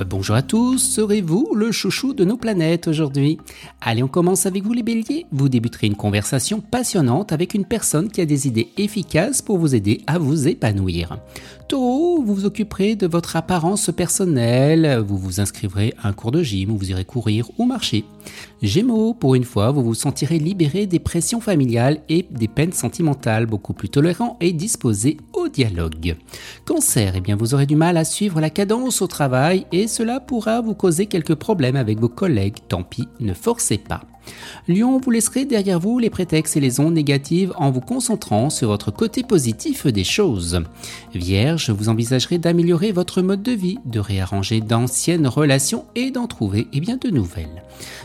Euh, bonjour à tous, serez-vous le chouchou de nos planètes aujourd'hui? Allez, on commence avec vous les béliers. Vous débuterez une conversation passionnante avec une personne qui a des idées efficaces pour vous aider à vous épanouir. Taureau, vous vous occuperez de votre apparence personnelle, vous vous inscriverez à un cours de gym ou vous irez courir ou marcher. Gémeaux, pour une fois, vous vous sentirez libéré des pressions familiales et des peines sentimentales, beaucoup plus tolérant et disposé au dialogue. Cancer, eh bien vous aurez du mal à suivre la cadence au travail et cela pourra vous causer quelques problèmes avec vos collègues, tant pis, ne forcez pas. Lion, vous laisserez derrière vous les prétextes et les ondes négatives en vous concentrant sur votre côté positif des choses. Vierge, vous envisagerez d'améliorer votre mode de vie, de réarranger d'anciennes relations et d'en trouver eh bien, de nouvelles.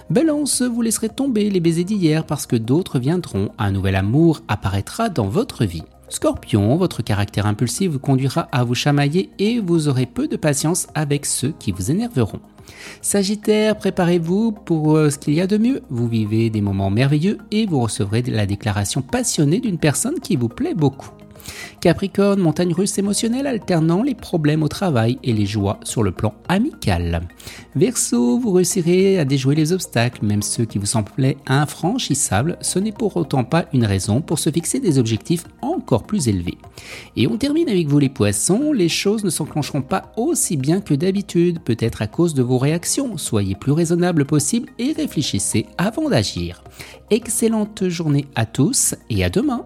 Balance, vous laisserez tomber les baisers d'hier parce que d'autres viendront, un nouvel amour apparaîtra dans votre vie. Scorpion, votre caractère impulsif vous conduira à vous chamailler et vous aurez peu de patience avec ceux qui vous énerveront. Sagittaire, préparez-vous pour euh, ce qu'il y a de mieux. Vous vivez des moments merveilleux et vous recevrez la déclaration passionnée d'une personne qui vous plaît beaucoup. Capricorne, montagne russe émotionnelle alternant les problèmes au travail et les joies sur le plan amical. Verseau, vous réussirez à déjouer les obstacles, même ceux qui vous semblaient infranchissables, ce n'est pour autant pas une raison pour se fixer des objectifs encore plus élevés. Et on termine avec vous les poissons, les choses ne s'enclencheront pas aussi bien que d'habitude, peut-être à cause de vos réactions. Soyez plus raisonnable possible et réfléchissez avant d'agir. Excellente journée à tous et à demain